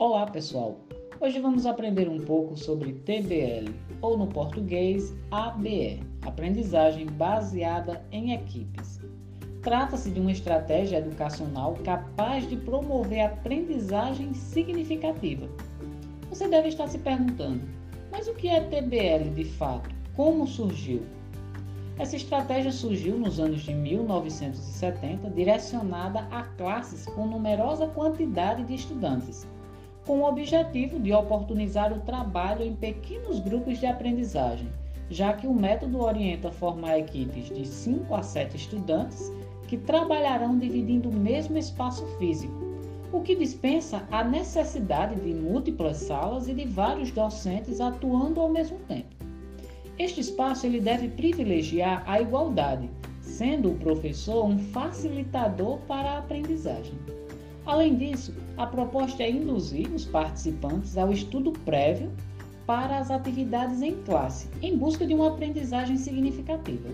Olá pessoal! Hoje vamos aprender um pouco sobre TBL, ou no português ABE, Aprendizagem Baseada em Equipes. Trata-se de uma estratégia educacional capaz de promover aprendizagem significativa. Você deve estar se perguntando, mas o que é TBL de fato? Como surgiu? Essa estratégia surgiu nos anos de 1970, direcionada a classes com numerosa quantidade de estudantes, com o objetivo de oportunizar o trabalho em pequenos grupos de aprendizagem, já que o método orienta formar equipes de 5 a 7 estudantes que trabalharão dividindo o mesmo espaço físico, o que dispensa a necessidade de múltiplas salas e de vários docentes atuando ao mesmo tempo. Este espaço ele deve privilegiar a igualdade, sendo o professor um facilitador para a aprendizagem. Além disso, a proposta é induzir os participantes ao estudo prévio para as atividades em classe, em busca de uma aprendizagem significativa,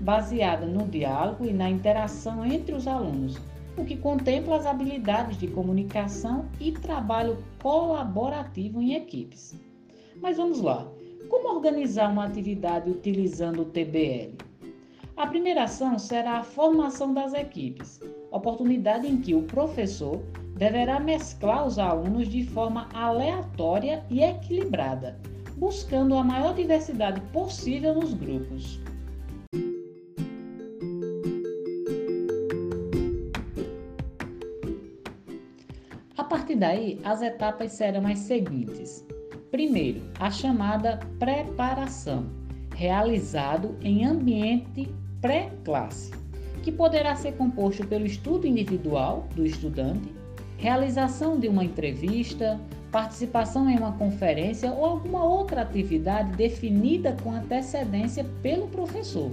baseada no diálogo e na interação entre os alunos, o que contempla as habilidades de comunicação e trabalho colaborativo em equipes. Mas vamos lá. Como organizar uma atividade utilizando o TBL? A primeira ação será a formação das equipes, oportunidade em que o professor deverá mesclar os alunos de forma aleatória e equilibrada, buscando a maior diversidade possível nos grupos. A partir daí, as etapas serão as seguintes. Primeiro, a chamada preparação, realizado em ambiente pré-classe, que poderá ser composto pelo estudo individual do estudante, realização de uma entrevista, participação em uma conferência ou alguma outra atividade definida com antecedência pelo professor.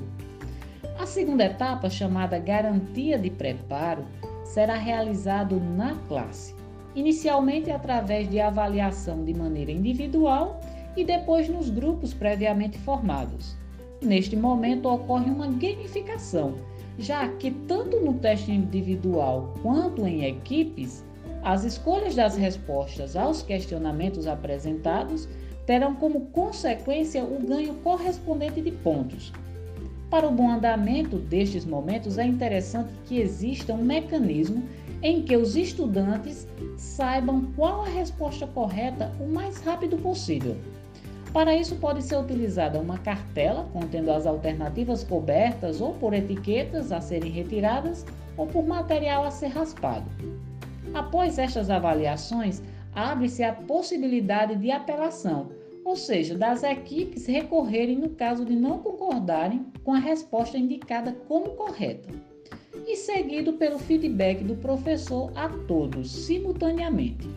A segunda etapa, chamada garantia de preparo, será realizado na classe inicialmente através de avaliação de maneira individual e depois nos grupos previamente formados. Neste momento ocorre uma gamificação, já que tanto no teste individual quanto em equipes, as escolhas das respostas aos questionamentos apresentados terão como consequência o ganho correspondente de pontos. Para o bom andamento destes momentos, é interessante que exista um mecanismo em que os estudantes saibam qual a resposta correta o mais rápido possível. Para isso, pode ser utilizada uma cartela contendo as alternativas cobertas ou por etiquetas a serem retiradas ou por material a ser raspado. Após estas avaliações, abre-se a possibilidade de apelação, ou seja, das equipes recorrerem no caso de não concordarem com a resposta indicada como correta e seguido pelo feedback do professor a todos simultaneamente.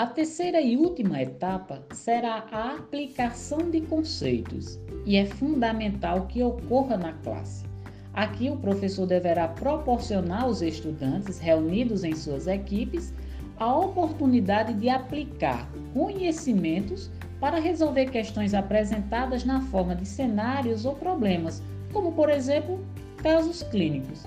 A terceira e última etapa será a aplicação de conceitos, e é fundamental que ocorra na classe. Aqui, o professor deverá proporcionar aos estudantes reunidos em suas equipes a oportunidade de aplicar conhecimentos para resolver questões apresentadas na forma de cenários ou problemas, como por exemplo, casos clínicos.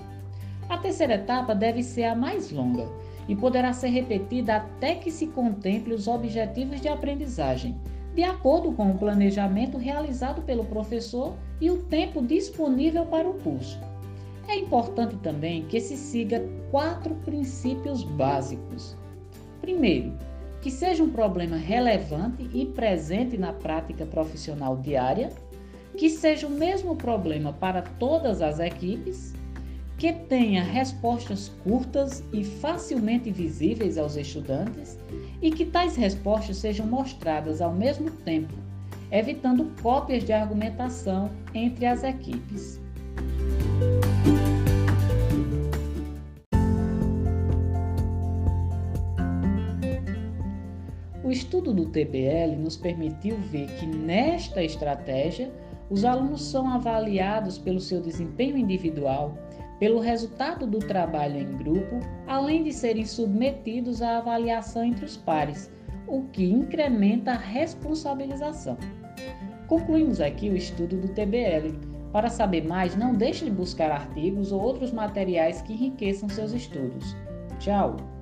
A terceira etapa deve ser a mais longa e poderá ser repetida até que se contemple os objetivos de aprendizagem, de acordo com o planejamento realizado pelo professor e o tempo disponível para o curso. É importante também que se siga quatro princípios básicos. Primeiro, que seja um problema relevante e presente na prática profissional diária, que seja o mesmo problema para todas as equipes, que tenha respostas curtas e facilmente visíveis aos estudantes e que tais respostas sejam mostradas ao mesmo tempo, evitando cópias de argumentação entre as equipes. O estudo do TBL nos permitiu ver que nesta estratégia os alunos são avaliados pelo seu desempenho individual, pelo resultado do trabalho em grupo, além de serem submetidos à avaliação entre os pares, o que incrementa a responsabilização. Concluímos aqui o estudo do TBL. Para saber mais, não deixe de buscar artigos ou outros materiais que enriqueçam seus estudos. Tchau!